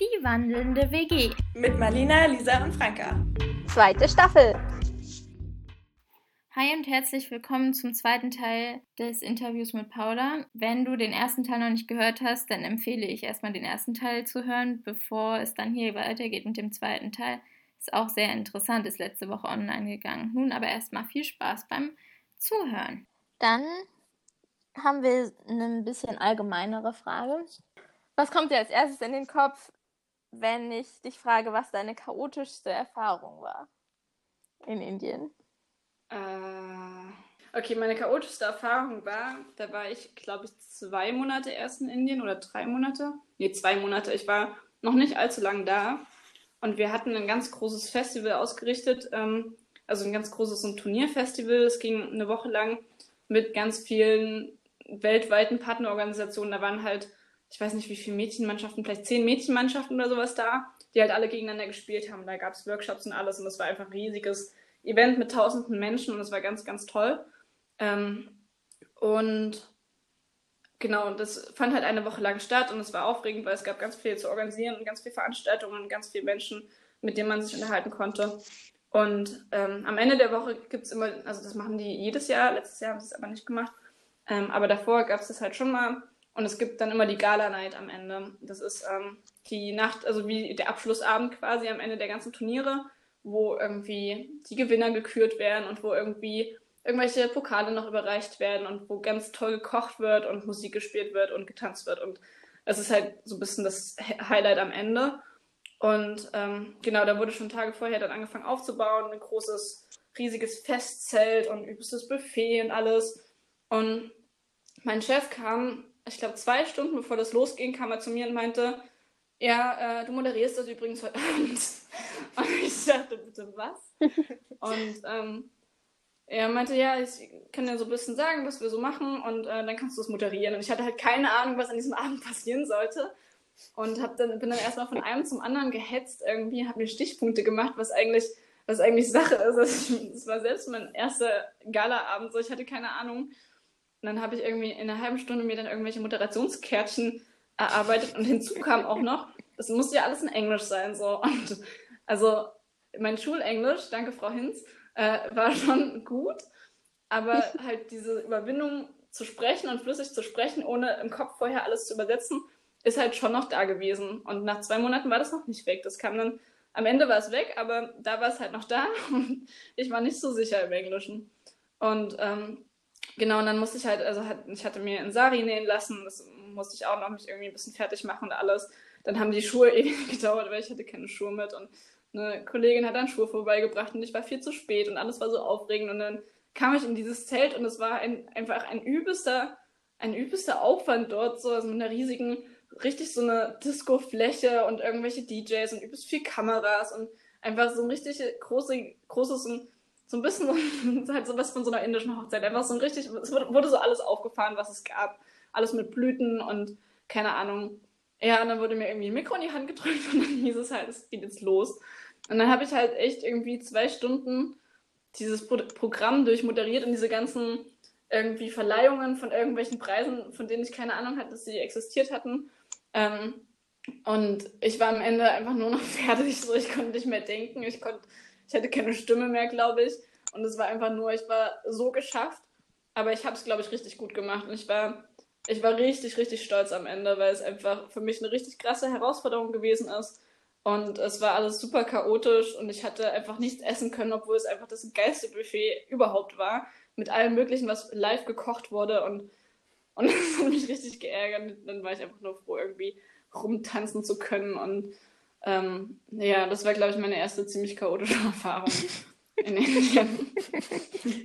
Die wandelnde WG. Mit Marlina, Lisa und Franka. Zweite Staffel. Hi und herzlich willkommen zum zweiten Teil des Interviews mit Paula. Wenn du den ersten Teil noch nicht gehört hast, dann empfehle ich erstmal den ersten Teil zu hören, bevor es dann hier weitergeht mit dem zweiten Teil. Ist auch sehr interessant, ist letzte Woche online gegangen. Nun aber erstmal viel Spaß beim Zuhören. Dann haben wir eine bisschen allgemeinere Frage. Was kommt dir als erstes in den Kopf, wenn ich dich frage, was deine chaotischste Erfahrung war in Indien? Äh, okay, meine chaotischste Erfahrung war, da war ich, glaube ich, zwei Monate erst in Indien oder drei Monate. Nee, zwei Monate. Ich war noch nicht allzu lange da. Und wir hatten ein ganz großes Festival ausgerichtet, ähm, also ein ganz großes so ein Turnierfestival. Es ging eine Woche lang mit ganz vielen weltweiten Partnerorganisationen. Da waren halt, ich weiß nicht wie viele Mädchenmannschaften, vielleicht zehn Mädchenmannschaften oder sowas da, die halt alle gegeneinander gespielt haben. Da gab es Workshops und alles und das war einfach ein riesiges Event mit tausenden Menschen und es war ganz, ganz toll. Ähm, und genau, das fand halt eine Woche lang statt und es war aufregend, weil es gab ganz viel zu organisieren und ganz viele Veranstaltungen und ganz viele Menschen, mit denen man sich unterhalten konnte. Und ähm, am Ende der Woche gibt es immer, also das machen die jedes Jahr, letztes Jahr haben sie es aber nicht gemacht, ähm, aber davor gab es das halt schon mal. Und es gibt dann immer die Gala-Night am Ende. Das ist ähm, die Nacht, also wie der Abschlussabend quasi am Ende der ganzen Turniere, wo irgendwie die Gewinner gekürt werden und wo irgendwie irgendwelche Pokale noch überreicht werden und wo ganz toll gekocht wird und Musik gespielt wird und getanzt wird. Und es ist halt so ein bisschen das Highlight am Ende. Und ähm, genau, da wurde schon Tage vorher dann angefangen aufzubauen, ein großes, riesiges Festzelt und übelstes Buffet und alles. Und mein Chef kam, ich glaube, zwei Stunden bevor das losging, kam er zu mir und meinte, ja, äh, du moderierst das übrigens heute Abend. Und ich dachte, bitte was? Und ähm, er meinte, ja, ich kann dir so ein bisschen sagen, was wir so machen und äh, dann kannst du es moderieren. Und ich hatte halt keine Ahnung, was an diesem Abend passieren sollte. Und hab dann, bin dann erstmal von einem zum anderen gehetzt irgendwie, habe mir Stichpunkte gemacht, was eigentlich, was eigentlich Sache ist. Also es war selbst mein erster Galaabend, so ich hatte keine Ahnung. Und dann habe ich irgendwie in einer halben Stunde mir dann irgendwelche Moderationskärtchen erarbeitet und hinzu kam auch noch, das musste ja alles in Englisch sein. So. Und also mein Schulenglisch, danke Frau Hinz, äh, war schon gut, aber halt diese Überwindung zu sprechen und flüssig zu sprechen, ohne im Kopf vorher alles zu übersetzen, ist halt schon noch da gewesen. Und nach zwei Monaten war das noch nicht weg. Das kam dann, am Ende war es weg, aber da war es halt noch da und ich war nicht so sicher im Englischen. Und ähm, Genau, und dann musste ich halt, also hat, ich hatte mir ein Sari nähen lassen, das musste ich auch noch mich irgendwie ein bisschen fertig machen und alles. Dann haben die Schuhe ewig gedauert, weil ich hatte keine Schuhe mit und eine Kollegin hat dann Schuhe vorbeigebracht und ich war viel zu spät und alles war so aufregend und dann kam ich in dieses Zelt und es war ein, einfach ein übelster, ein übelster Aufwand dort, so also mit einer riesigen, richtig so eine Disco-Fläche und irgendwelche DJs und übelst viel Kameras und einfach so ein richtig große, großes, so ein bisschen halt so was von so einer indischen Hochzeit. Einfach so ein richtig, es wurde so alles aufgefahren, was es gab. Alles mit Blüten und keine Ahnung. Ja, und dann wurde mir irgendwie ein Mikro in die Hand gedrückt und dann hieß es halt, es geht jetzt los. Und dann habe ich halt echt irgendwie zwei Stunden dieses Pro Programm durchmoderiert und diese ganzen irgendwie Verleihungen von irgendwelchen Preisen, von denen ich keine Ahnung hatte, dass sie existiert hatten. Ähm, und ich war am Ende einfach nur noch fertig, so ich konnte nicht mehr denken, ich konnte ich hatte keine Stimme mehr, glaube ich. Und es war einfach nur, ich war so geschafft. Aber ich habe es, glaube ich, richtig gut gemacht. Und ich war, ich war richtig, richtig stolz am Ende, weil es einfach für mich eine richtig krasse Herausforderung gewesen ist. Und es war alles super chaotisch und ich hatte einfach nichts essen können, obwohl es einfach das geilste Buffet überhaupt war. Mit allem Möglichen, was live gekocht wurde. Und, und das hat mich richtig geärgert. Dann war ich einfach nur froh, irgendwie rumtanzen zu können und ähm, ja, das war, glaube ich, meine erste ziemlich chaotische Erfahrung in Indien.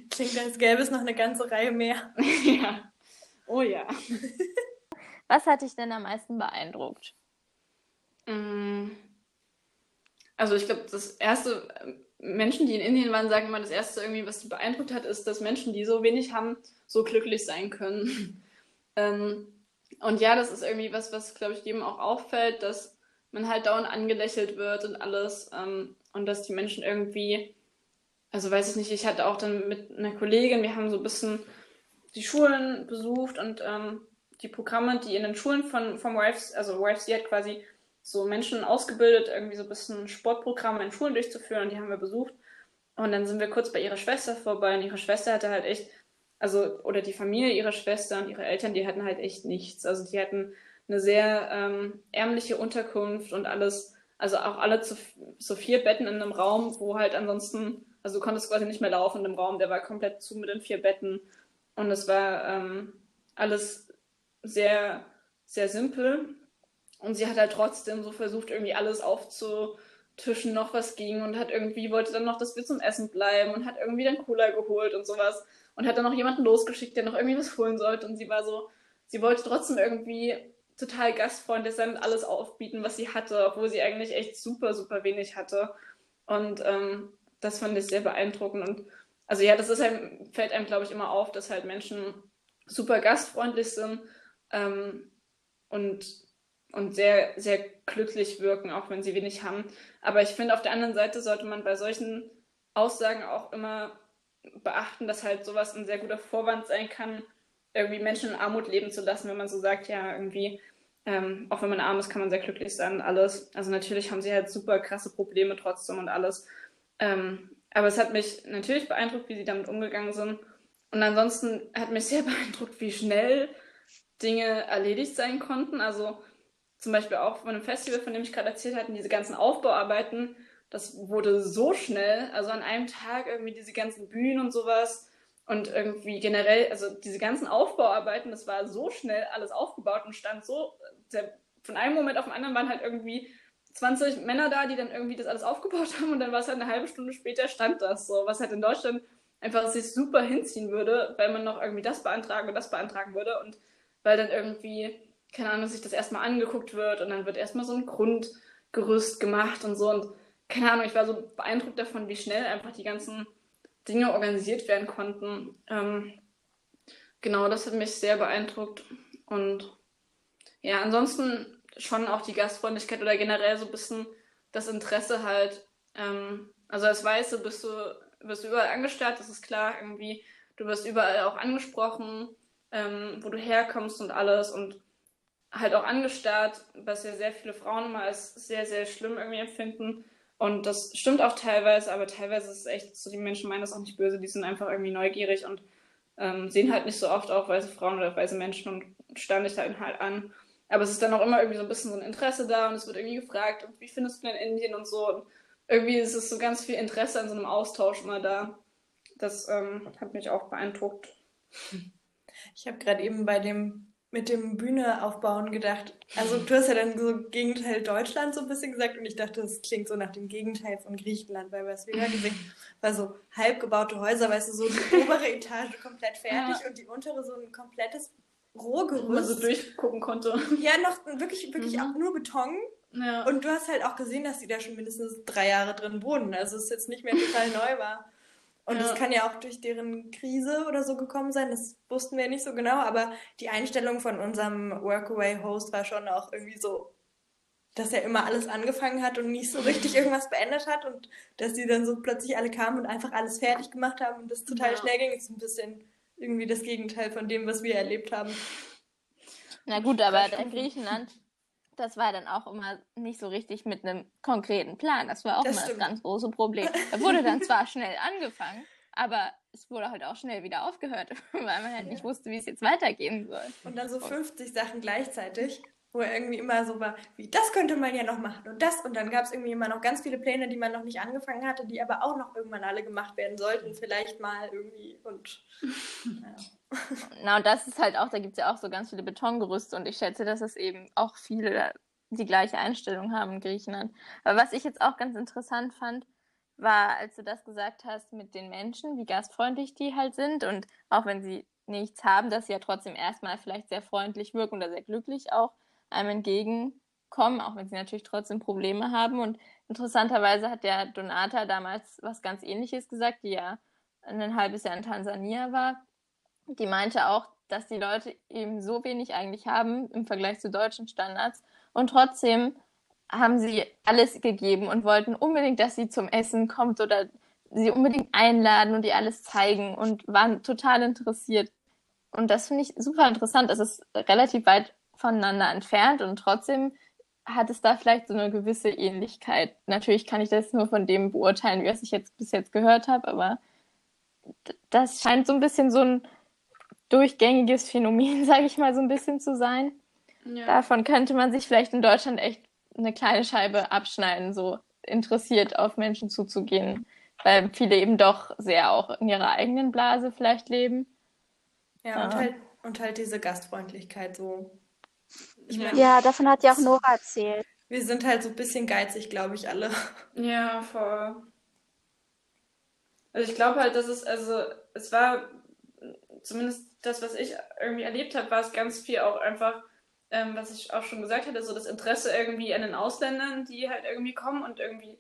Klingt, als gäbe es noch eine ganze Reihe mehr. ja. Oh ja. Was hat dich denn am meisten beeindruckt? Mm. Also ich glaube, das erste, Menschen, die in Indien waren, sagen immer, das erste irgendwie, was sie beeindruckt hat, ist, dass Menschen, die so wenig haben, so glücklich sein können. ähm, und ja, das ist irgendwie was, was, glaube ich, jedem auch auffällt, dass man halt dauernd angelächelt wird und alles. Ähm, und dass die Menschen irgendwie, also weiß ich nicht, ich hatte auch dann mit einer Kollegin, wir haben so ein bisschen die Schulen besucht und ähm, die Programme, die in den Schulen von, vom YFC, also YFC hat quasi so Menschen ausgebildet, irgendwie so ein bisschen Sportprogramme in Schulen durchzuführen und die haben wir besucht. Und dann sind wir kurz bei ihrer Schwester vorbei und ihre Schwester hatte halt echt, also, oder die Familie ihrer Schwester und ihre Eltern, die hatten halt echt nichts. Also die hatten eine sehr ähm, ärmliche Unterkunft und alles, also auch alle zu so vier Betten in einem Raum, wo halt ansonsten, also du konntest quasi nicht mehr laufen in dem Raum, der war komplett zu mit den vier Betten. Und es war ähm, alles sehr, sehr simpel. Und sie hat halt trotzdem so versucht, irgendwie alles aufzutischen, noch was ging und hat irgendwie, wollte dann noch, dass wir zum Essen bleiben und hat irgendwie dann Cola geholt und sowas. Und hat dann noch jemanden losgeschickt, der noch irgendwie was holen sollte. Und sie war so, sie wollte trotzdem irgendwie total gastfreundlich sein und alles aufbieten, was sie hatte, obwohl sie eigentlich echt super, super wenig hatte. Und ähm, das fand ich sehr beeindruckend. Und also ja, das ist halt, fällt einem, glaube ich, immer auf, dass halt Menschen super gastfreundlich sind ähm, und und sehr, sehr glücklich wirken, auch wenn sie wenig haben. Aber ich finde, auf der anderen Seite sollte man bei solchen Aussagen auch immer beachten, dass halt sowas ein sehr guter Vorwand sein kann, irgendwie Menschen in Armut leben zu lassen, wenn man so sagt, ja, irgendwie, ähm, auch wenn man arm ist, kann man sehr glücklich sein und alles. Also natürlich haben sie halt super krasse Probleme trotzdem und alles. Ähm, aber es hat mich natürlich beeindruckt, wie sie damit umgegangen sind. Und ansonsten hat mich sehr beeindruckt, wie schnell Dinge erledigt sein konnten. Also zum Beispiel auch von einem Festival, von dem ich gerade erzählt hatte, diese ganzen Aufbauarbeiten, das wurde so schnell, also an einem Tag irgendwie diese ganzen Bühnen und sowas und irgendwie generell, also diese ganzen Aufbauarbeiten, das war so schnell alles aufgebaut und stand so, von einem Moment auf den anderen waren halt irgendwie 20 Männer da, die dann irgendwie das alles aufgebaut haben und dann war es halt eine halbe Stunde später stand das so, was halt in Deutschland einfach sich super hinziehen würde, weil man noch irgendwie das beantragen und das beantragen würde und weil dann irgendwie keine Ahnung, sich das erstmal angeguckt wird und dann wird erstmal so ein Grundgerüst gemacht und so. Und keine Ahnung, ich war so beeindruckt davon, wie schnell einfach die ganzen Dinge organisiert werden konnten. Ähm, genau, das hat mich sehr beeindruckt. Und ja, ansonsten schon auch die Gastfreundlichkeit oder generell so ein bisschen das Interesse halt. Ähm, also als Weiße bist du, wirst du überall angestarrt, das ist klar, irgendwie. Du wirst überall auch angesprochen, ähm, wo du herkommst und alles. Und halt auch angestarrt, was ja sehr viele Frauen immer als sehr, sehr schlimm irgendwie empfinden. Und das stimmt auch teilweise, aber teilweise ist es echt so, die Menschen meinen das auch nicht böse, die sind einfach irgendwie neugierig und ähm, sehen halt nicht so oft auch weiße Frauen oder weiße Menschen und starren dich halt halt an. Aber es ist dann auch immer irgendwie so ein bisschen so ein Interesse da und es wird irgendwie gefragt, wie findest du denn Indien und so. Und irgendwie ist es so ganz viel Interesse an so einem Austausch immer da. Das ähm, hat mich auch beeindruckt. Ich habe gerade eben bei dem mit dem Bühne aufbauen gedacht. Also du hast ja dann so Gegenteil Deutschland so ein bisschen gesagt und ich dachte, das klingt so nach dem Gegenteil von Griechenland, weil was wir ja gesehen war so halb gebaute Häuser, weißt du, so die obere Etage komplett fertig ja. und die untere so ein komplettes Rohgerüst. Wo man so durchgucken konnte. Ja, noch wirklich, wirklich mhm. auch nur Beton. Ja. Und du hast halt auch gesehen, dass die da schon mindestens drei Jahre drin wohnen. Also es ist jetzt nicht mehr total neu war. Und es ja. kann ja auch durch deren Krise oder so gekommen sein, das wussten wir nicht so genau, aber die Einstellung von unserem Workaway-Host war schon auch irgendwie so, dass er immer alles angefangen hat und nicht so richtig irgendwas beendet hat und dass die dann so plötzlich alle kamen und einfach alles fertig gemacht haben und das total ja. schnell ging, ist ein bisschen irgendwie das Gegenteil von dem, was wir erlebt haben. Na gut, aber in Griechenland das war dann auch immer nicht so richtig mit einem konkreten Plan. Das war auch das immer stimmt. das ganz große Problem. Da wurde dann zwar schnell angefangen, aber es wurde halt auch schnell wieder aufgehört, weil man halt ja. nicht wusste, wie es jetzt weitergehen soll. Und dann so 50 Sachen gleichzeitig, wo er irgendwie immer so war, wie das könnte man ja noch machen und das. Und dann gab es irgendwie immer noch ganz viele Pläne, die man noch nicht angefangen hatte, die aber auch noch irgendwann alle gemacht werden sollten. Vielleicht mal irgendwie und. Ja. Na, und das ist halt auch, da gibt es ja auch so ganz viele Betongerüste und ich schätze, dass es eben auch viele die gleiche Einstellung haben in Griechenland. Aber was ich jetzt auch ganz interessant fand, war, als du das gesagt hast mit den Menschen, wie gastfreundlich die halt sind und auch wenn sie nichts haben, dass sie ja trotzdem erstmal vielleicht sehr freundlich wirken oder sehr glücklich auch einem entgegenkommen, auch wenn sie natürlich trotzdem Probleme haben. Und interessanterweise hat der Donata damals was ganz ähnliches gesagt, die ja ein halbes Jahr in Tansania war die meinte auch, dass die Leute eben so wenig eigentlich haben im Vergleich zu deutschen Standards und trotzdem haben sie alles gegeben und wollten unbedingt, dass sie zum Essen kommt oder sie unbedingt einladen und ihr alles zeigen und waren total interessiert. Und das finde ich super interessant. Es ist relativ weit voneinander entfernt und trotzdem hat es da vielleicht so eine gewisse Ähnlichkeit. Natürlich kann ich das nur von dem beurteilen, wie ich jetzt bis jetzt gehört habe, aber das scheint so ein bisschen so ein durchgängiges Phänomen, sage ich mal, so ein bisschen zu sein. Ja. Davon könnte man sich vielleicht in Deutschland echt eine kleine Scheibe abschneiden, so interessiert auf Menschen zuzugehen, weil viele eben doch sehr auch in ihrer eigenen Blase vielleicht leben. Ja, ja. Und, halt, und halt diese Gastfreundlichkeit so. Ich mein, ja, davon hat ja auch Nora erzählt. Wir sind halt so ein bisschen geizig, glaube ich, alle. Ja, voll. Also ich glaube halt, dass es, also es war zumindest das, was ich irgendwie erlebt habe, war es ganz viel auch einfach, ähm, was ich auch schon gesagt hatte, so das Interesse irgendwie an den Ausländern, die halt irgendwie kommen und irgendwie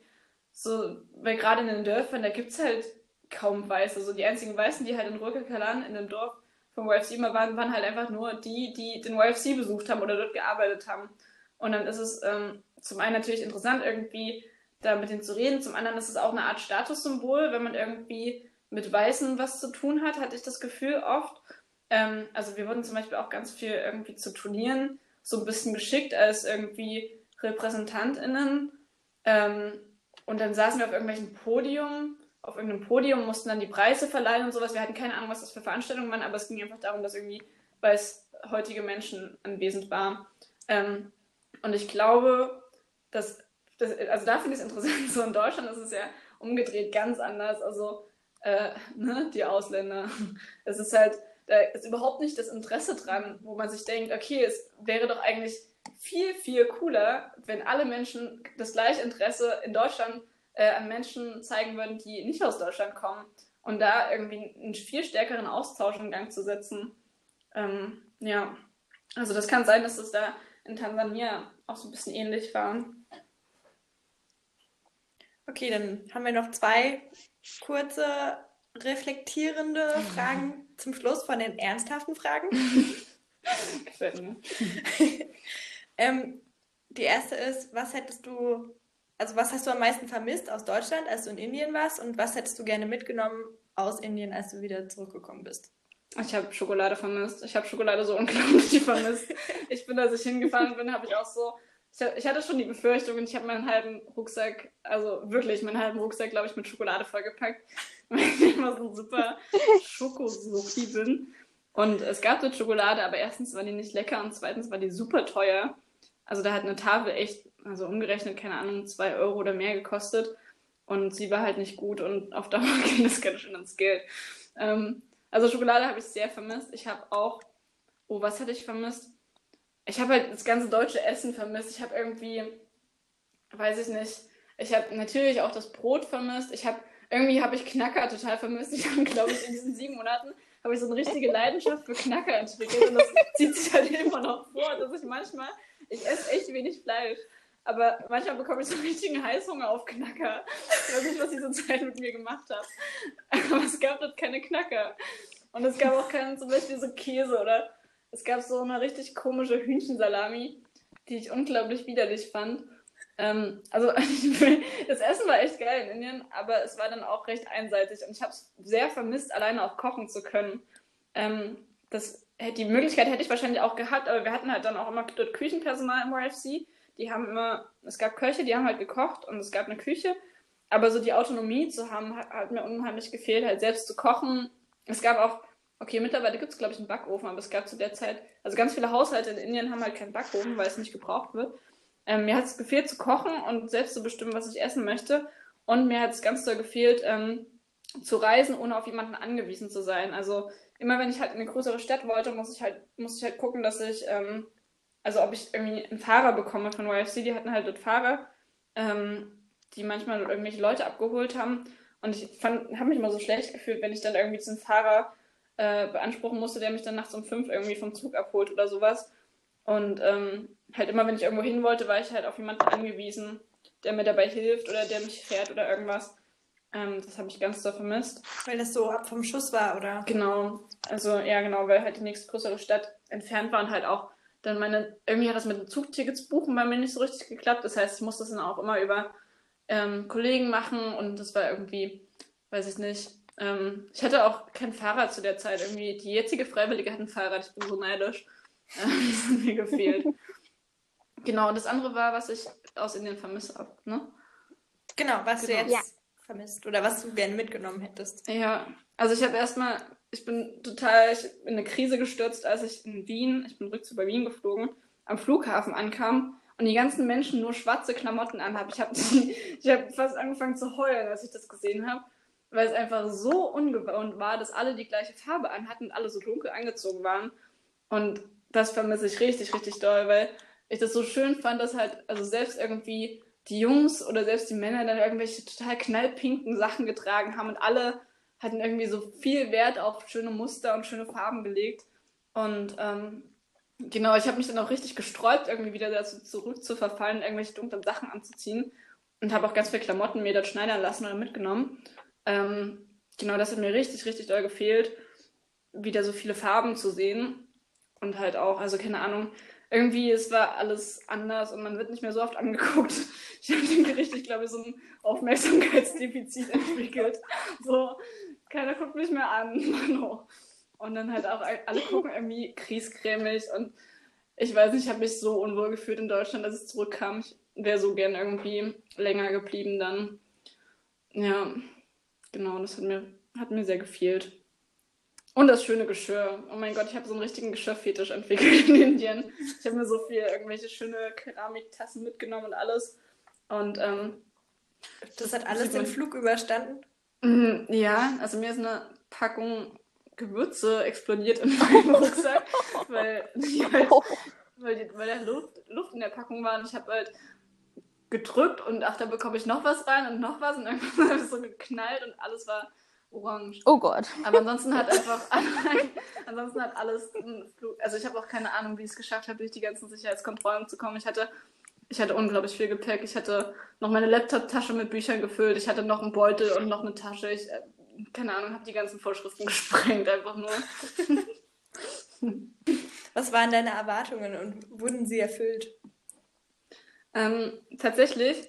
so, weil gerade in den Dörfern, da gibt es halt kaum Weiße. So die einzigen Weißen, die halt in Rökelkalan in dem Dorf vom YFC immer waren, waren halt einfach nur die, die den YFC besucht haben oder dort gearbeitet haben. Und dann ist es ähm, zum einen natürlich interessant, irgendwie da mit denen zu reden. Zum anderen ist es auch eine Art Statussymbol, wenn man irgendwie mit Weißen was zu tun hat, hatte ich das Gefühl oft. Ähm, also wir wurden zum Beispiel auch ganz viel irgendwie zu Turnieren so ein bisschen geschickt als irgendwie RepräsentantInnen. Ähm, und dann saßen wir auf irgendwelchen Podium, auf irgendeinem Podium, mussten dann die Preise verleihen und sowas. Wir hatten keine Ahnung, was das für Veranstaltungen waren, aber es ging einfach darum, dass irgendwie weiß heutige Menschen anwesend waren. Ähm, und ich glaube, dass, dass also da finde ich es interessant, so in Deutschland ist es ja umgedreht ganz anders. Also äh, ne, die Ausländer. Es ist halt, da ist überhaupt nicht das Interesse dran, wo man sich denkt, okay, es wäre doch eigentlich viel, viel cooler, wenn alle Menschen das gleiche Interesse in Deutschland äh, an Menschen zeigen würden, die nicht aus Deutschland kommen. Und da irgendwie einen viel stärkeren Austausch in Gang zu setzen. Ähm, ja, also das kann sein, dass es da in Tansania auch so ein bisschen ähnlich war. Okay, dann haben wir noch zwei kurze reflektierende Fragen zum Schluss von den ernsthaften Fragen. Gefällt mir. ähm, die erste ist, was hättest du, also was hast du am meisten vermisst aus Deutschland, als du in Indien warst und was hättest du gerne mitgenommen aus Indien, als du wieder zurückgekommen bist? Ich habe Schokolade vermisst. Ich habe Schokolade so unglaublich vermisst. Ich bin, als ich hingefahren bin, habe ich auch so ich hatte schon die Befürchtung und ich habe meinen halben Rucksack, also wirklich meinen halben Rucksack, glaube ich, mit Schokolade vollgepackt, weil ich immer so ein super Schokosuchi bin. Und es gab dort Schokolade, aber erstens war die nicht lecker und zweitens war die super teuer. Also da hat eine Tafel echt, also umgerechnet, keine Ahnung, zwei Euro oder mehr gekostet. Und sie war halt nicht gut und auf Dauer ging das ganz schön ins Geld. Ähm, also Schokolade habe ich sehr vermisst. Ich habe auch, oh, was hatte ich vermisst? ich habe halt das ganze deutsche Essen vermisst. Ich habe irgendwie, weiß ich nicht, ich habe natürlich auch das Brot vermisst. Ich habe irgendwie habe ich Knacker total vermisst. Ich habe, glaube ich, in diesen sieben Monaten habe ich so eine richtige Leidenschaft für Knacker entwickelt und das zieht sich halt immer noch vor, dass ich manchmal, ich esse echt wenig Fleisch, aber manchmal bekomme ich so einen richtigen Heißhunger auf Knacker. Ich weiß nicht, was diese Zeit mit mir gemacht hat. Aber es gab dort keine Knacker. Und es gab auch keinen zum Beispiel so Käse oder es gab so eine richtig komische Hühnchensalami, die ich unglaublich widerlich fand. Ähm, also das Essen war echt geil in Indien, aber es war dann auch recht einseitig und ich habe es sehr vermisst, alleine auch kochen zu können. Ähm, das, die Möglichkeit hätte ich wahrscheinlich auch gehabt, aber wir hatten halt dann auch immer dort Küchenpersonal im RFC. Die haben immer, es gab Köche, die haben halt gekocht und es gab eine Küche. Aber so die Autonomie zu haben, hat, hat mir unheimlich gefehlt, halt selbst zu kochen. Es gab auch Okay, mittlerweile gibt es, glaube ich, einen Backofen, aber es gab zu der Zeit, also ganz viele Haushalte in Indien haben halt keinen Backofen, weil es nicht gebraucht wird. Ähm, mir hat es gefehlt zu kochen und selbst zu bestimmen, was ich essen möchte. Und mir hat es ganz doll gefehlt, ähm, zu reisen, ohne auf jemanden angewiesen zu sein. Also immer wenn ich halt in eine größere Stadt wollte, muss ich halt, muss ich halt gucken, dass ich, ähm, also ob ich irgendwie einen Fahrer bekomme von YFC, die hatten halt dort Fahrer, ähm, die manchmal irgendwelche Leute abgeholt haben. Und ich habe mich immer so schlecht gefühlt, wenn ich dann irgendwie diesen Fahrer äh, beanspruchen musste, der mich dann nachts um fünf irgendwie vom Zug abholt oder sowas. Und ähm, halt immer, wenn ich irgendwo hin wollte, war ich halt auf jemanden angewiesen, der mir dabei hilft oder der mich fährt oder irgendwas. Ähm, das habe ich ganz doll vermisst. Weil das so ab vom Schuss war, oder? Genau. Also, ja, genau, weil halt die nächste größere Stadt entfernt war und halt auch dann meine, irgendwie hat das mit den Zugtickets buchen bei mir nicht so richtig geklappt. Das heißt, ich musste das dann auch immer über ähm, Kollegen machen und das war irgendwie, weiß ich nicht, ähm, ich hatte auch kein Fahrrad zu der Zeit. Irgendwie die jetzige Freiwillige hat ein Fahrrad. Ich bin so neidisch. Ähm, das hat mir gefehlt. Genau, und das andere war, was ich aus Indien vermisse habe, ne? Genau, was genau. du jetzt ja. vermisst oder was du gerne mitgenommen hättest. Ja, also ich habe erstmal, ich bin total ich in eine Krise gestürzt, als ich in Wien, ich bin rückzug bei Wien geflogen, am Flughafen ankam und die ganzen Menschen nur schwarze Klamotten anhaben. Ich habe ich hab fast angefangen zu heulen, als ich das gesehen habe, weil es einfach so ungewohnt war, dass alle die gleiche Farbe anhatten und alle so dunkel angezogen waren. Und das vermisse ich richtig, richtig doll, weil ich das so schön fand, dass halt, also selbst irgendwie die Jungs oder selbst die Männer dann irgendwelche total knallpinken Sachen getragen haben und alle hatten irgendwie so viel Wert auf schöne Muster und schöne Farben gelegt. Und ähm, genau, ich habe mich dann auch richtig gesträubt, irgendwie wieder dazu zurück zu verfallen, irgendwelche dunklen Sachen anzuziehen. Und habe auch ganz viele Klamotten mir dort schneidern lassen oder mitgenommen. Ähm, genau, das hat mir richtig, richtig doll gefehlt, wieder so viele Farben zu sehen. Und halt auch, also keine Ahnung, irgendwie, es war alles anders und man wird nicht mehr so oft angeguckt. Ich habe irgendwie richtig, glaube ich, so ein Aufmerksamkeitsdefizit entwickelt. So, keiner guckt mich mehr an. Und dann halt auch alle gucken irgendwie kriescremig und ich weiß nicht, ich habe mich so unwohl gefühlt in Deutschland, als ich zurückkam. Ich wäre so gern irgendwie länger geblieben dann. Ja, genau, das hat mir, hat mir sehr gefehlt. Und das schöne Geschirr. Oh mein Gott, ich habe so einen richtigen Geschirrfetisch entwickelt in Indien. Ich habe mir so viel irgendwelche schöne Keramiktassen mitgenommen und alles. Und ähm, das hat alles den Flug überstanden? Mhm, ja, also mir ist eine Packung Gewürze explodiert in meinem Rucksack, weil, weil, weil, die, weil da Luft, Luft in der Packung war und ich habe halt gedrückt und ach, da bekomme ich noch was rein und noch was und irgendwann habe ich so geknallt und alles war orange. Oh Gott. Aber ansonsten hat einfach ansonsten hat alles Flug. Also ich habe auch keine Ahnung, wie ich es geschafft habe, durch die ganzen Sicherheitskontrollen zu kommen. Ich hatte, ich hatte unglaublich viel Gepäck. Ich hatte noch meine Laptop-Tasche mit Büchern gefüllt. Ich hatte noch einen Beutel und noch eine Tasche. Ich, äh, keine Ahnung, habe die ganzen Vorschriften gesprengt, einfach nur. Was waren deine Erwartungen und wurden sie erfüllt? Ähm, tatsächlich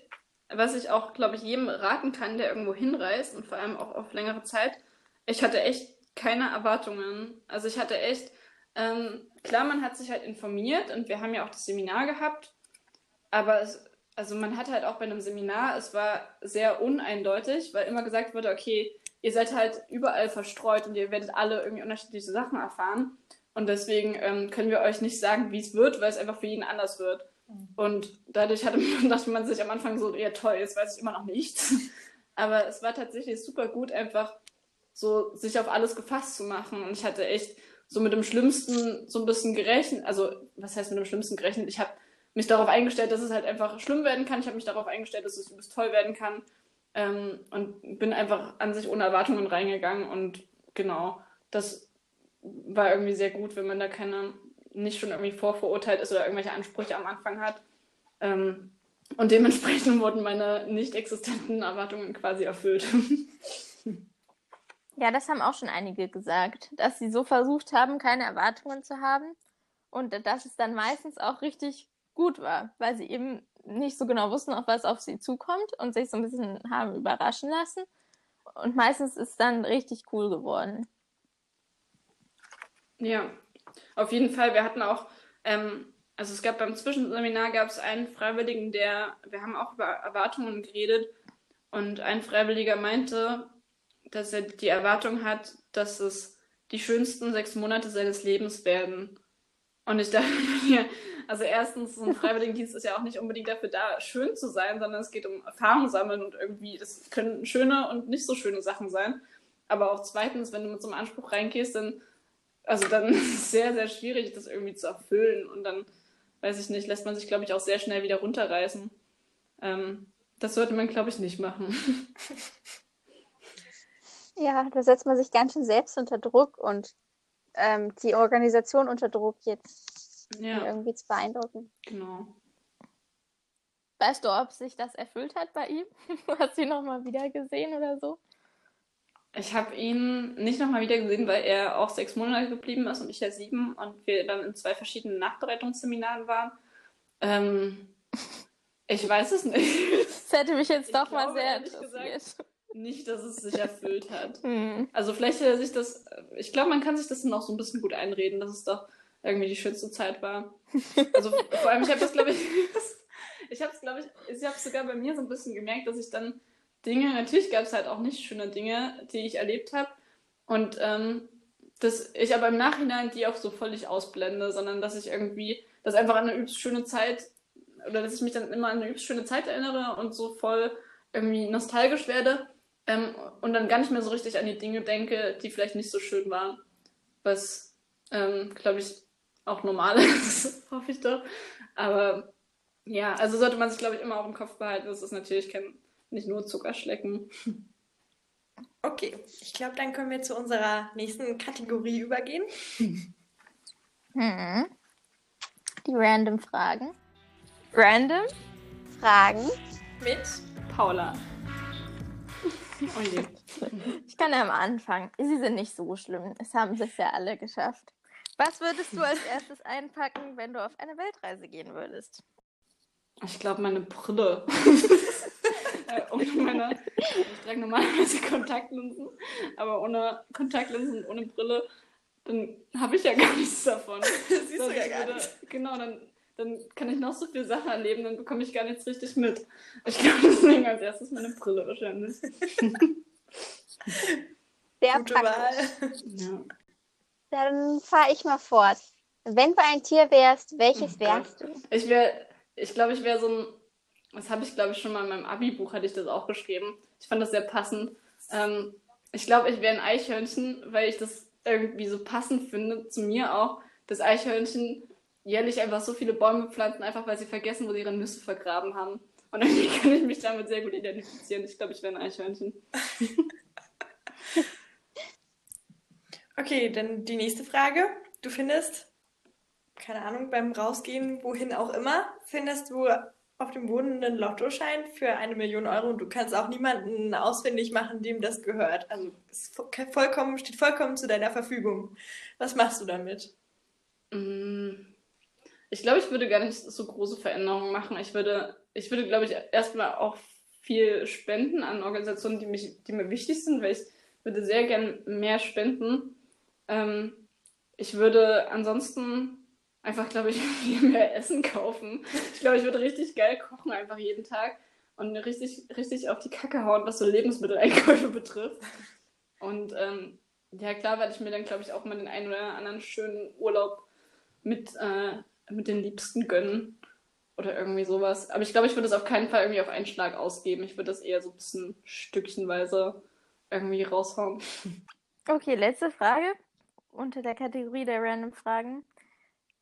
was ich auch, glaube ich, jedem raten kann, der irgendwo hinreist und vor allem auch auf längere Zeit. Ich hatte echt keine Erwartungen. Also ich hatte echt, ähm, klar, man hat sich halt informiert und wir haben ja auch das Seminar gehabt, aber es, also man hat halt auch bei einem Seminar, es war sehr uneindeutig, weil immer gesagt wurde, okay, ihr seid halt überall verstreut und ihr werdet alle irgendwie unterschiedliche Sachen erfahren. Und deswegen ähm, können wir euch nicht sagen, wie es wird, weil es einfach für jeden anders wird. Und dadurch hatte man, dachte man sich am Anfang so, ja toll, jetzt weiß ich immer noch nichts. Aber es war tatsächlich super gut, einfach so sich auf alles gefasst zu machen. Und ich hatte echt so mit dem Schlimmsten so ein bisschen gerechnet. Also, was heißt mit dem Schlimmsten gerechnet? Ich habe mich darauf eingestellt, dass es halt einfach schlimm werden kann. Ich habe mich darauf eingestellt, dass es übelst toll werden kann. Ähm, und bin einfach an sich ohne Erwartungen reingegangen. Und genau, das war irgendwie sehr gut, wenn man da keine nicht schon irgendwie vorverurteilt ist oder irgendwelche Ansprüche am Anfang hat. Ähm, und dementsprechend wurden meine nicht existenten Erwartungen quasi erfüllt. Ja, das haben auch schon einige gesagt, dass sie so versucht haben, keine Erwartungen zu haben und dass es dann meistens auch richtig gut war, weil sie eben nicht so genau wussten, auf was auf sie zukommt und sich so ein bisschen haben überraschen lassen. Und meistens ist es dann richtig cool geworden. Ja, auf jeden Fall, wir hatten auch, ähm, also es gab beim Zwischenseminar gab es einen Freiwilligen, der, wir haben auch über Erwartungen geredet und ein Freiwilliger meinte, dass er die Erwartung hat, dass es die schönsten sechs Monate seines Lebens werden. Und ich dachte mir, also erstens, so ein Freiwilligendienst ist ja auch nicht unbedingt dafür da, schön zu sein, sondern es geht um Erfahrung sammeln und irgendwie, das können schöne und nicht so schöne Sachen sein. Aber auch zweitens, wenn du mit so einem Anspruch reingehst, dann also dann ist es sehr, sehr schwierig, das irgendwie zu erfüllen. Und dann, weiß ich nicht, lässt man sich, glaube ich, auch sehr schnell wieder runterreißen. Ähm, das sollte man, glaube ich, nicht machen. Ja, da setzt man sich ganz schön selbst unter Druck und ähm, die Organisation unter Druck jetzt ja. irgendwie zu beeindrucken. Genau. Weißt du, ob sich das erfüllt hat bei ihm? Hast du ihn nochmal wieder gesehen oder so? Ich habe ihn nicht nochmal wieder gesehen, weil er auch sechs Monate geblieben ist und ich ja sieben und wir dann in zwei verschiedenen Nachbereitungsseminaren waren. Ähm, ich weiß es nicht. Das hätte mich jetzt ich doch mal sehr interessiert. Gesagt, nicht, dass es sich erfüllt hat. Hm. Also vielleicht hätte er sich das, ich glaube, man kann sich das noch so ein bisschen gut einreden, dass es doch irgendwie die schönste Zeit war. Also vor allem, ich habe das, glaube ich, ich habe es, glaube ich, ich habe sogar bei mir so ein bisschen gemerkt, dass ich dann Dinge, natürlich gab es halt auch nicht schöne Dinge, die ich erlebt habe. Und ähm, dass ich aber im Nachhinein die auch so völlig ausblende, sondern dass ich irgendwie, dass einfach an eine übelst schöne Zeit, oder dass ich mich dann immer an eine übelst schöne Zeit erinnere und so voll irgendwie nostalgisch werde ähm, und dann gar nicht mehr so richtig an die Dinge denke, die vielleicht nicht so schön waren. Was, ähm, glaube ich, auch normal ist, hoffe ich doch. Aber ja, also sollte man sich, glaube ich, immer auch im Kopf behalten, das ist natürlich kein, nicht nur Zuckerschlecken. Okay, ich glaube, dann können wir zu unserer nächsten Kategorie übergehen. Hm. Die Random Fragen. Random Fragen mit Paula. Oh je. Ich kann ja mal anfangen. Sie sind nicht so schlimm. Es haben sich ja alle geschafft. Was würdest du als erstes einpacken, wenn du auf eine Weltreise gehen würdest? Ich glaube, meine Brille. äh, ohne meine, ich trage normalerweise Kontaktlinsen, aber ohne Kontaktlinsen und ohne Brille, dann habe ich ja gar nichts davon. Siehst du ja gar nicht. Genau, dann, dann kann ich noch so viele Sachen erleben, dann bekomme ich gar nichts richtig mit. Ich glaube, deswegen als erstes meine Brille wahrscheinlich. Sehr Gute Wahl. Ja. Dann fahre ich mal fort. Wenn du ein Tier wärst, welches oh wärst du? Ich wäre, ich glaube, ich wäre so ein, das habe ich glaube ich schon mal in meinem Abi-Buch, hatte ich das auch geschrieben. Ich fand das sehr passend. Ähm, ich glaube, ich wäre ein Eichhörnchen, weil ich das irgendwie so passend finde, zu mir auch, dass Eichhörnchen jährlich einfach so viele Bäume pflanzen, einfach weil sie vergessen, wo sie ihre Nüsse vergraben haben. Und irgendwie kann ich mich damit sehr gut identifizieren. Ich glaube, ich wäre ein Eichhörnchen. Okay, dann die nächste Frage. Du findest, keine Ahnung, beim Rausgehen, wohin auch immer, findest du auf dem Boden einen Lottoschein für eine Million Euro und du kannst auch niemanden ausfindig machen, dem das gehört. Also es vollkommen, steht vollkommen zu deiner Verfügung. Was machst du damit? Mm, ich glaube, ich würde gar nicht so große Veränderungen machen. Ich würde, ich würde, glaube ich, erstmal auch viel spenden an Organisationen, die, mich, die mir wichtig sind, weil ich würde sehr gern mehr spenden. Ähm, ich würde ansonsten einfach, glaube ich, viel mehr Essen kaufen. Ich glaube, ich würde richtig geil kochen, einfach jeden Tag und richtig, richtig auf die Kacke hauen, was so Lebensmitteleinkäufe betrifft. Und ähm, ja, klar werde ich mir dann, glaube ich, auch mal den einen oder anderen schönen Urlaub mit, äh, mit den Liebsten gönnen. Oder irgendwie sowas. Aber ich glaube, ich würde es auf keinen Fall irgendwie auf einen Schlag ausgeben. Ich würde das eher so ein bisschen stückchenweise irgendwie raushauen. Okay, letzte Frage unter der Kategorie der Random Fragen,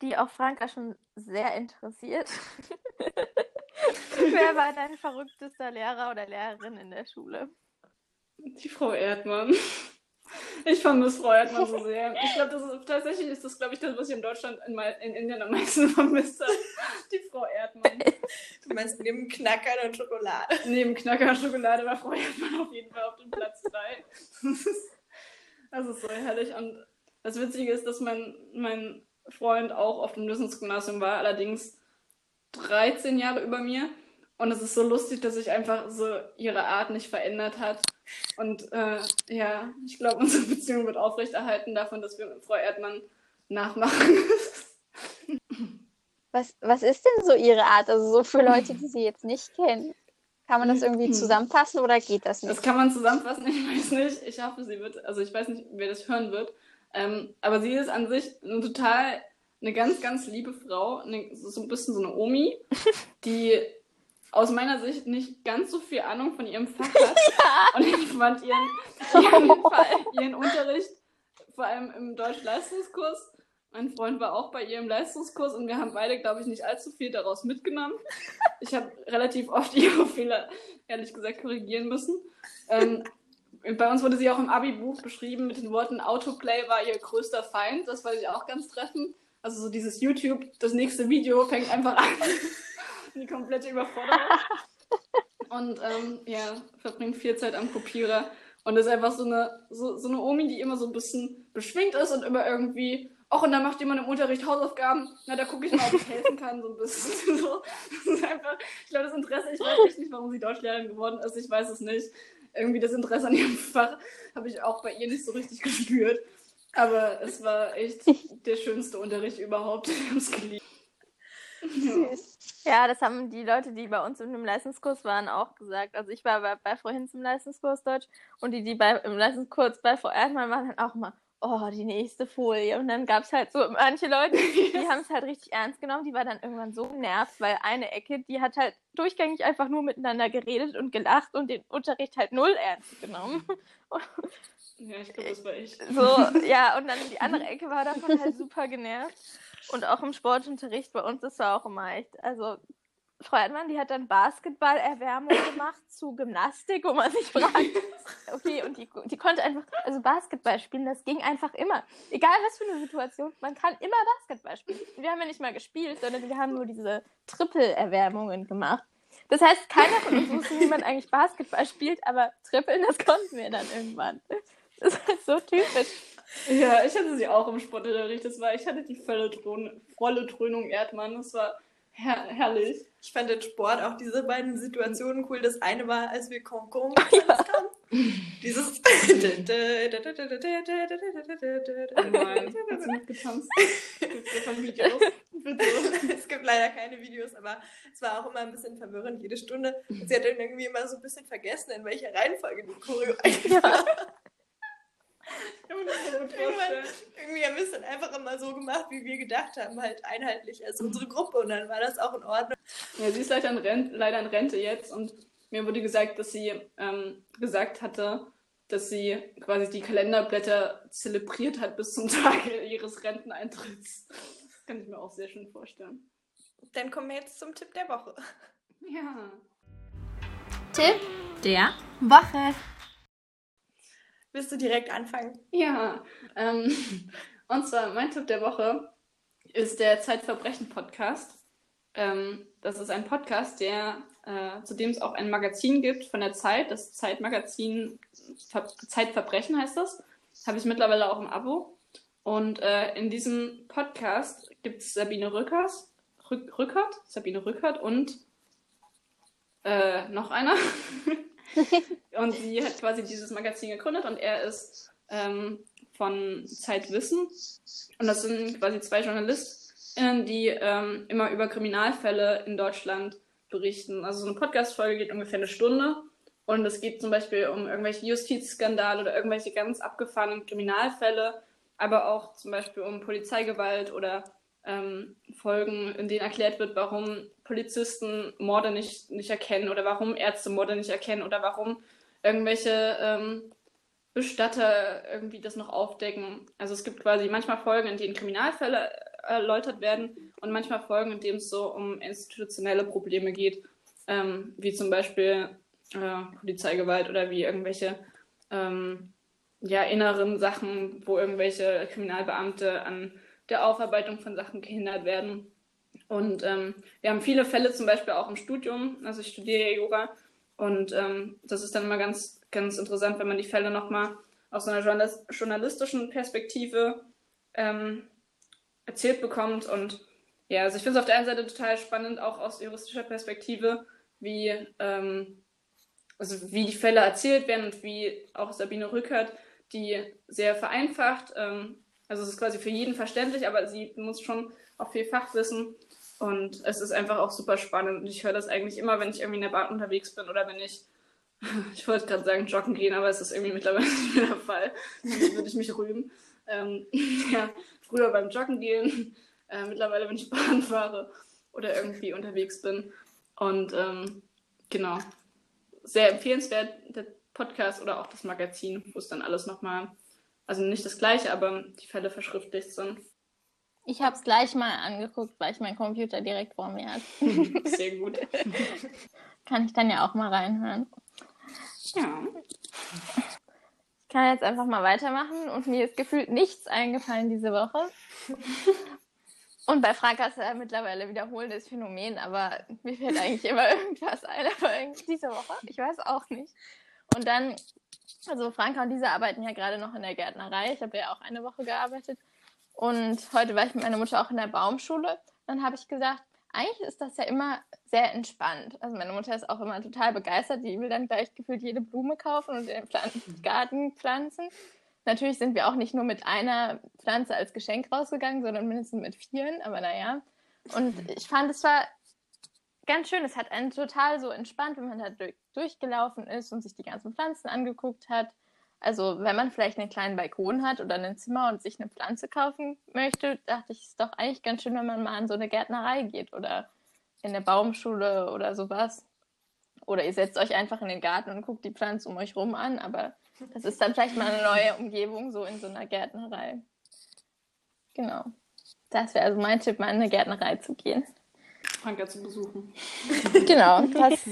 die auch Franka schon sehr interessiert. Wer war dein verrücktester Lehrer oder Lehrerin in der Schule? Die Frau Erdmann. Ich vermisse Frau Erdmann so sehr. Ich glaube, das ist tatsächlich ist das, glaube ich, das, was ich in Deutschland in, in Indien am meisten vermisst habe. Die Frau Erdmann. Du meinst neben Knacker und Schokolade? Neben Knacker und Schokolade war Frau Erdmann auf jeden Fall auf dem Platz 3. Das ist so herrlich. Und das Witzige ist, dass mein, mein Freund auch auf dem Lösungsgymnasium war, allerdings 13 Jahre über mir. Und es ist so lustig, dass sich einfach so ihre Art nicht verändert hat. Und äh, ja, ich glaube, unsere Beziehung wird aufrechterhalten davon, dass wir mit Frau Erdmann nachmachen. was, was ist denn so Ihre Art? Also so für Leute, die Sie jetzt nicht kennen. Kann man das irgendwie hm. zusammenfassen oder geht das nicht? Das kann man zusammenfassen, ich weiß nicht. Ich hoffe, sie wird, also ich weiß nicht, wer das hören wird. Ähm, aber sie ist an sich eine total, eine ganz, ganz liebe Frau, eine, so ein bisschen so eine Omi, die aus meiner Sicht nicht ganz so viel Ahnung von ihrem Fach hat. Ja. Und ich fand ihren, ihren, ihren Unterricht, vor allem im Deutsch-Leistungskurs, mein Freund war auch bei ihr im Leistungskurs und wir haben beide, glaube ich, nicht allzu viel daraus mitgenommen. Ich habe relativ oft ihre Fehler, ehrlich gesagt, korrigieren müssen. Ähm, bei uns wurde sie auch im Abi-Buch beschrieben mit den Worten Autoplay war ihr größter Feind. Das fand ich auch ganz treffend. Also so dieses YouTube, das nächste Video fängt einfach an. Die komplette Überforderung. Und ähm, ja, verbringt viel Zeit am Kopierer. Und ist einfach so eine, so, so eine Omi, die immer so ein bisschen beschwingt ist und immer irgendwie, ach, und dann macht jemand im Unterricht Hausaufgaben, na, da gucke ich mal, ob ich helfen kann, so ein bisschen. So. Das ist einfach, ich glaube, das Interesse, ich weiß echt nicht, warum sie Deutschlehrerin geworden ist, ich weiß es nicht irgendwie das Interesse an ihrem Fach habe ich auch bei ihr nicht so richtig gespürt. Aber es war echt der schönste Unterricht überhaupt. Ich habe es geliebt. Süß. Ja, das haben die Leute, die bei uns im Leistungskurs waren, auch gesagt. Also ich war bei, bei Frau Hinz im Leistungskurs Deutsch und die, die bei, im Leistungskurs bei Frau Erdmann waren, dann auch mal, oh, die nächste Folie. Und dann gab es halt so manche Leute, die haben es halt richtig ernst genommen. Die war dann irgendwann so genervt, weil eine Ecke, die hat halt durchgängig einfach nur miteinander geredet und gelacht und den Unterricht halt null ernst genommen. Ja, ich glaube, das war ich. So, ja, und dann die andere Ecke war davon halt super genervt. Und auch im Sportunterricht bei uns, das war auch immer echt, also Frau Erdmann, die hat dann Basketballerwärmung gemacht zu Gymnastik, wo man sich fragt, okay, und die, die konnte einfach, also Basketball spielen, das ging einfach immer. Egal was für eine Situation, man kann immer Basketball spielen. Wir haben ja nicht mal gespielt, sondern wir haben nur diese Triple-Erwärmungen gemacht. Das heißt, keiner von uns wusste, wie man eigentlich Basketball spielt, aber Trippeln, das konnten wir dann irgendwann. Das ist halt so typisch. Ja, ich hatte sie auch im Sportunterricht. Das war, ich hatte die volle, volle Dröhnung Erdmann. Das war her herrlich. Ich fand den Sport auch diese beiden Situationen cool. Das eine war, als wir Concon ja. kamen. Dieses. Es gibt leider keine Videos, aber es war auch immer ein bisschen verwirrend jede Stunde. Sie hat dann irgendwie immer so ein bisschen vergessen, in welcher Reihenfolge die Choreo eigentlich war. Irgendwann, irgendwie haben wir es dann einfach immer so gemacht, wie wir gedacht haben, halt einheitlich als unsere Gruppe und dann war das auch in Ordnung. Ja, sie ist leider in Rente, leider in Rente jetzt und mir wurde gesagt, dass sie ähm, gesagt hatte, dass sie quasi die Kalenderblätter zelebriert hat bis zum Tage ihres Renteneintritts. Das kann ich mir auch sehr schön vorstellen. Dann kommen wir jetzt zum Tipp der Woche. Ja. Tipp der Woche. Willst du direkt anfangen? Ja. Ähm, und zwar mein Tipp der Woche ist der Zeitverbrechen-Podcast. Ähm, das ist ein Podcast, der, äh, zu dem es auch ein Magazin gibt von der Zeit. Das Zeitmagazin Ver Zeitverbrechen heißt das. Habe ich mittlerweile auch im Abo. Und äh, in diesem Podcast gibt es Sabine Rückers, Rück, Rückert, Sabine Rückert und äh, noch einer. und sie hat quasi dieses Magazin gegründet und er ist ähm, von Zeitwissen. Und das sind quasi zwei JournalistInnen, die ähm, immer über Kriminalfälle in Deutschland berichten. Also so eine Podcast-Folge geht ungefähr eine Stunde. Und es geht zum Beispiel um irgendwelche Justizskandale oder irgendwelche ganz abgefahrenen Kriminalfälle, aber auch zum Beispiel um Polizeigewalt oder ähm, Folgen, in denen erklärt wird, warum Polizisten Morde nicht, nicht erkennen oder warum Ärzte Morde nicht erkennen oder warum irgendwelche ähm, Bestatter irgendwie das noch aufdecken. Also es gibt quasi manchmal Folgen, in denen Kriminalfälle erläutert werden und manchmal Folgen, in denen es so um institutionelle Probleme geht, ähm, wie zum Beispiel äh, Polizeigewalt oder wie irgendwelche ähm, ja, inneren Sachen, wo irgendwelche Kriminalbeamte an der Aufarbeitung von Sachen gehindert werden. Und ähm, wir haben viele Fälle zum Beispiel auch im Studium. Also ich studiere Yoga und ähm, das ist dann immer ganz, ganz interessant, wenn man die Fälle nochmal aus einer journalistischen Perspektive ähm, erzählt bekommt. Und ja, also ich finde es auf der einen Seite total spannend, auch aus juristischer Perspektive, wie, ähm, also wie die Fälle erzählt werden und wie auch Sabine Rückert die sehr vereinfacht ähm, also es ist quasi für jeden verständlich, aber sie muss schon auch viel Fachwissen. Und es ist einfach auch super spannend. Und ich höre das eigentlich immer, wenn ich irgendwie in der Bahn unterwegs bin oder wenn ich, ich wollte gerade sagen, joggen gehen, aber es ist irgendwie mittlerweile nicht mehr der Fall. Dann würde ich mich rühmen. Ähm, ja, früher beim Joggen gehen, äh, mittlerweile, wenn ich Bahn fahre oder irgendwie unterwegs bin. Und ähm, genau, sehr empfehlenswert, der Podcast oder auch das Magazin, wo es dann alles nochmal also nicht das gleiche, aber die Fälle verschriftlicht sind. Ich habe es gleich mal angeguckt, weil ich meinen Computer direkt vor mir hatte. Sehr gut. Kann ich dann ja auch mal reinhören. Ja. Ich kann jetzt einfach mal weitermachen und mir ist gefühlt nichts eingefallen diese Woche. Und bei Franka ist ja mittlerweile wiederholendes Phänomen, aber mir fällt eigentlich immer irgendwas ein, aber irgendwie diese Woche, ich weiß auch nicht. Und dann also Franka und Lisa arbeiten ja gerade noch in der Gärtnerei. Ich habe ja auch eine Woche gearbeitet. Und heute war ich mit meiner Mutter auch in der Baumschule. Dann habe ich gesagt, eigentlich ist das ja immer sehr entspannt. Also meine Mutter ist auch immer total begeistert. Die will dann gleich gefühlt jede Blume kaufen und den Garten pflanzen. Natürlich sind wir auch nicht nur mit einer Pflanze als Geschenk rausgegangen, sondern mindestens mit vieren, aber naja. Und ich fand, es war ganz schön. Es hat einen total so entspannt, wenn man da durch, durchgelaufen ist und sich die ganzen Pflanzen angeguckt hat. Also, wenn man vielleicht einen kleinen Balkon hat oder ein Zimmer und sich eine Pflanze kaufen möchte, dachte ich, es ist doch eigentlich ganz schön, wenn man mal in so eine Gärtnerei geht oder in eine Baumschule oder sowas. Oder ihr setzt euch einfach in den Garten und guckt die Pflanze um euch rum an, aber das ist dann vielleicht mal eine neue Umgebung, so in so einer Gärtnerei. Genau. Das wäre also mein Tipp, mal in eine Gärtnerei zu gehen. Franka zu besuchen. Genau. Das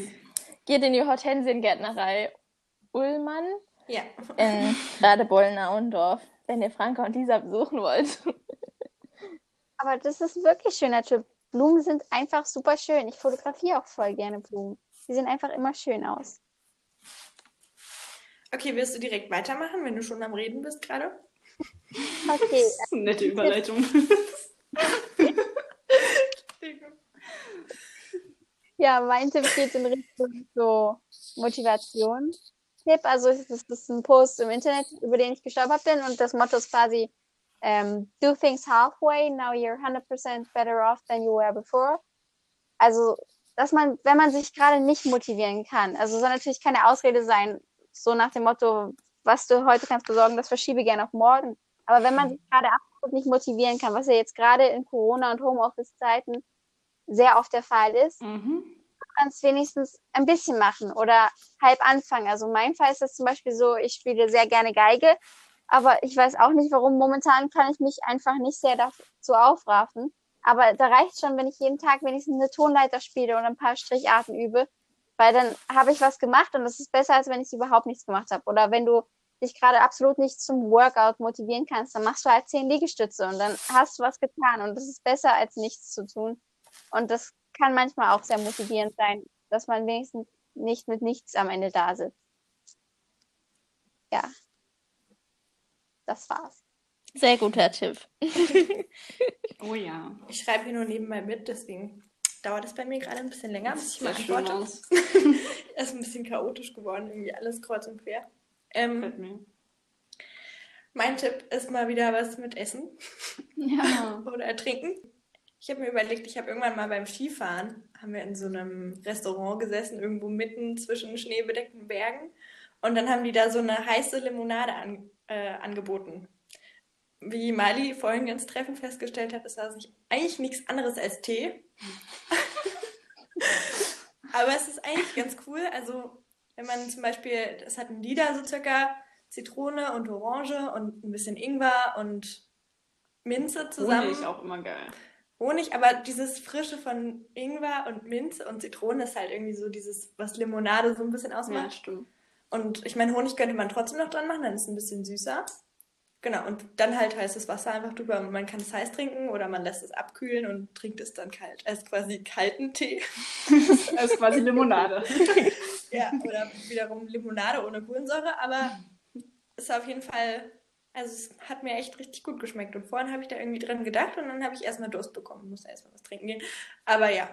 geht in die Hortensiengärtnerei Ullmann ja. in Radebeul-Nauendorf, wenn ihr Franka und Lisa besuchen wollt. Aber das ist wirklich schöner Tipp. Blumen sind einfach super schön. Ich fotografiere auch voll gerne Blumen. Die sehen einfach immer schön aus. Okay, willst du direkt weitermachen, wenn du schon am Reden bist gerade? Okay. Nette Überleitung. ja, mein Tipp geht in Richtung so Motivation. Tipp, also es ist ein Post im Internet, über den ich gestolpert bin und das Motto ist quasi ähm, do things halfway, now you're 100% better off than you were before. Also, dass man, wenn man sich gerade nicht motivieren kann, also soll natürlich keine Ausrede sein, so nach dem Motto, was du heute kannst besorgen, das verschiebe gerne auf morgen. Aber wenn man mhm. sich gerade absolut nicht motivieren kann, was ja jetzt gerade in Corona- und Homeoffice-Zeiten sehr oft der Fall ist, mhm. Kannst wenigstens ein bisschen machen oder halb anfangen. Also mein Fall ist das zum Beispiel so, ich spiele sehr gerne Geige, aber ich weiß auch nicht, warum. Momentan kann ich mich einfach nicht sehr dazu aufraffen. Aber da reicht schon, wenn ich jeden Tag wenigstens eine Tonleiter spiele und ein paar Stricharten übe, weil dann habe ich was gemacht und das ist besser, als wenn ich überhaupt nichts gemacht habe. Oder wenn du dich gerade absolut nicht zum Workout motivieren kannst, dann machst du halt zehn Liegestütze und dann hast du was getan und das ist besser, als nichts zu tun. Und das kann manchmal auch sehr motivierend sein, dass man wenigstens nicht mit nichts am Ende da sitzt. Ja. Das war's. Sehr guter Tipp. oh ja. Ich schreibe hier nur nebenbei mit, deswegen dauert es bei mir gerade ein bisschen länger, bis ich mal antworte. Es ist ein bisschen chaotisch geworden, irgendwie alles kreuz und quer. Ähm, mein Tipp ist mal wieder was mit Essen. Ja. Oder Trinken. Ich habe mir überlegt, ich habe irgendwann mal beim Skifahren, haben wir in so einem Restaurant gesessen, irgendwo mitten zwischen schneebedeckten Bergen. Und dann haben die da so eine heiße Limonade an, äh, angeboten. Wie Mali vorhin ganz treffend festgestellt hat, ist das eigentlich nichts anderes als Tee. Aber es ist eigentlich ganz cool. Also, wenn man zum Beispiel, es hat ein Lieder so circa Zitrone und Orange und ein bisschen Ingwer und Minze zusammen. Honig auch immer geil. Honig, aber dieses Frische von Ingwer und Minze und Zitrone ist halt irgendwie so dieses, was Limonade so ein bisschen ausmacht. Ja, stimmt. Und ich meine, Honig könnte man trotzdem noch dran machen, dann ist es ein bisschen süßer. Genau, und dann halt heißes Wasser einfach drüber. Und man kann es heiß trinken oder man lässt es abkühlen und trinkt es dann kalt. Als quasi kalten Tee. Als quasi Limonade. ja, oder wiederum Limonade ohne Kohlensäure. Aber es ist auf jeden Fall, also es hat mir echt richtig gut geschmeckt. Und vorhin habe ich da irgendwie dran gedacht und dann habe ich erstmal Durst bekommen. Muss erstmal was trinken gehen. Aber ja,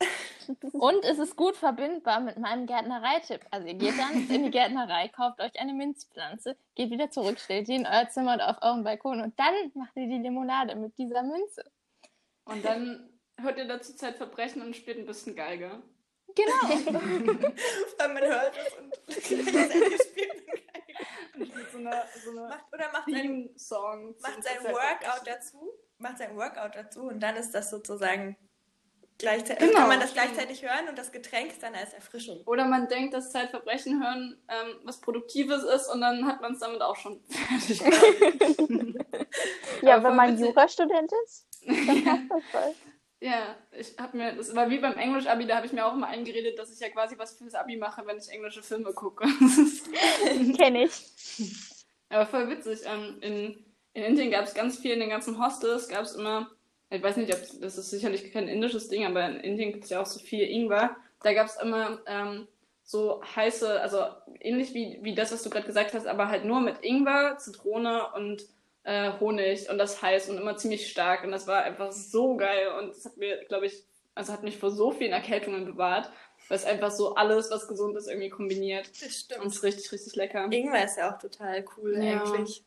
und es ist gut verbindbar mit meinem Gärtnereitipp. Also ihr geht dann in die Gärtnerei, kauft euch eine Minzpflanze, geht wieder zurück, stellt die in euer Zimmer oder auf euren Balkon und dann macht ihr die Limonade mit dieser Minze. Und dann hört ihr dazu Zeitverbrechen und spielt ein bisschen Geige. Genau. Weil man hört es und spielt so eine, so eine macht, oder macht einen Song. Macht sein Workout dazu. Macht sein Workout dazu und dann ist das sozusagen Gleichzeitig genau. kann man das gleichzeitig hören und das Getränk ist dann als Erfrischung. Oder man denkt, dass Zeitverbrechen hören ähm, was Produktives ist und dann hat man es damit auch schon fertig. ja, wenn man Jurastudent ist, dann passt das voll. Ja, ich habe mir, das war wie beim Englisch-Abi, da habe ich mir auch immer eingeredet, dass ich ja quasi was fürs Abi mache, wenn ich englische Filme gucke. Kenne ich. Aber voll witzig. Ähm, in, in Indien gab es ganz viel, in den ganzen Hostels gab es immer ich weiß nicht, ob das ist sicherlich kein indisches Ding, aber in Indien gibt es ja auch so viel Ingwer. Da gab es immer ähm, so heiße, also ähnlich wie, wie das, was du gerade gesagt hast, aber halt nur mit Ingwer, Zitrone und äh, Honig und das heiß und immer ziemlich stark. Und das war einfach so geil und das hat mir, glaube ich, also hat mich vor so vielen Erkältungen bewahrt, weil es einfach so alles, was gesund ist, irgendwie kombiniert. Das stimmt. Und es ist richtig, richtig lecker. Ingwer ist ja auch total cool ja. eigentlich.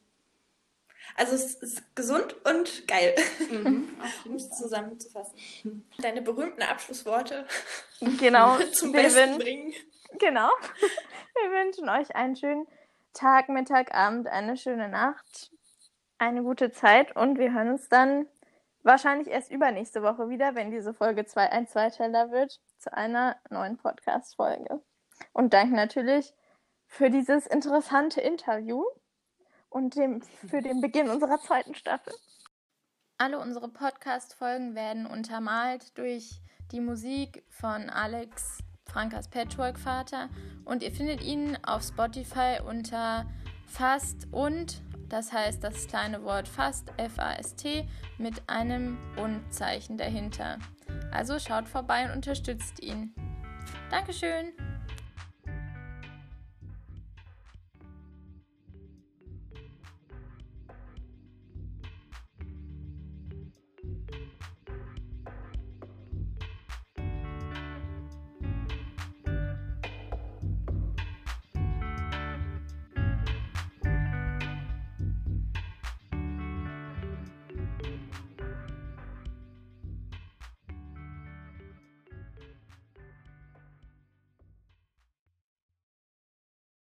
Also es ist gesund und geil, mhm, um es zusammenzufassen. Deine berühmten Abschlussworte genau, zum Besten bringen. Genau. Wir wünschen euch einen schönen Tag, Mittag, Abend, eine schöne Nacht, eine gute Zeit und wir hören uns dann wahrscheinlich erst übernächste Woche wieder, wenn diese Folge zwei, ein Zweiteiler wird, zu einer neuen Podcast-Folge. Und danke natürlich für dieses interessante Interview und dem, für den Beginn unserer zweiten Staffel. Alle unsere Podcast-Folgen werden untermalt durch die Musik von Alex Frankas Patchwork-Vater und ihr findet ihn auf Spotify unter Fast und, das heißt das kleine Wort Fast, F-A-S-T, mit einem Und-Zeichen dahinter. Also schaut vorbei und unterstützt ihn. Dankeschön!